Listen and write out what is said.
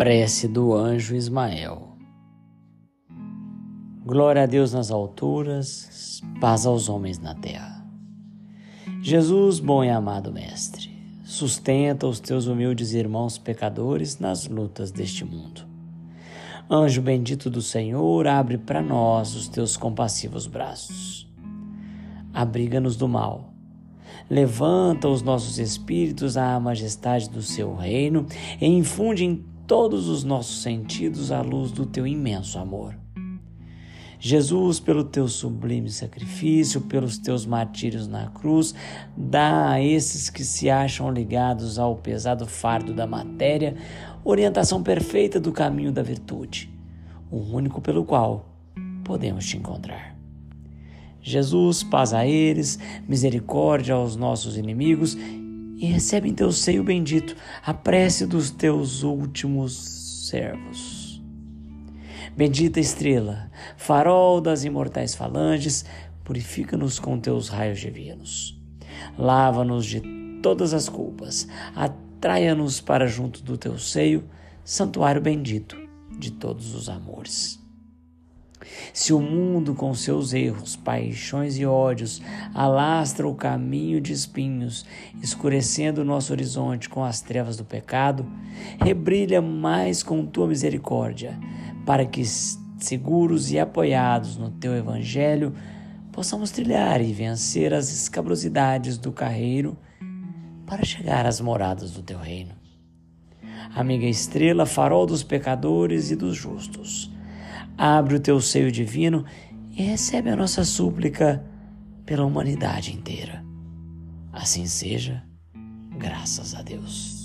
Prece do anjo Ismael. Glória a Deus nas alturas, paz aos homens na terra. Jesus, bom e amado Mestre, sustenta os teus humildes irmãos pecadores nas lutas deste mundo. Anjo bendito do Senhor, abre para nós os teus compassivos braços. Abriga-nos do mal. Levanta os nossos espíritos à majestade do seu reino e infunde em todos os nossos sentidos à luz do teu imenso amor. Jesus, pelo teu sublime sacrifício, pelos teus martírios na cruz, dá a esses que se acham ligados ao pesado fardo da matéria orientação perfeita do caminho da virtude, o único pelo qual podemos te encontrar. Jesus, paz a eles, misericórdia aos nossos inimigos e recebe em teu seio bendito a prece dos teus últimos servos. Bendita estrela, farol das imortais falanges, purifica-nos com teus raios divinos. Lava-nos de todas as culpas, atraia-nos para junto do teu seio, santuário bendito de todos os amores. Se o mundo, com seus erros, paixões e ódios, alastra o caminho de espinhos, escurecendo o nosso horizonte com as trevas do pecado, rebrilha mais com tua misericórdia, para que, seguros e apoiados no teu evangelho, possamos trilhar e vencer as escabrosidades do carreiro para chegar às moradas do teu reino. Amiga estrela, farol dos pecadores e dos justos, abre o teu seio divino e recebe a nossa súplica pela humanidade inteira. Assim seja, graças a Deus.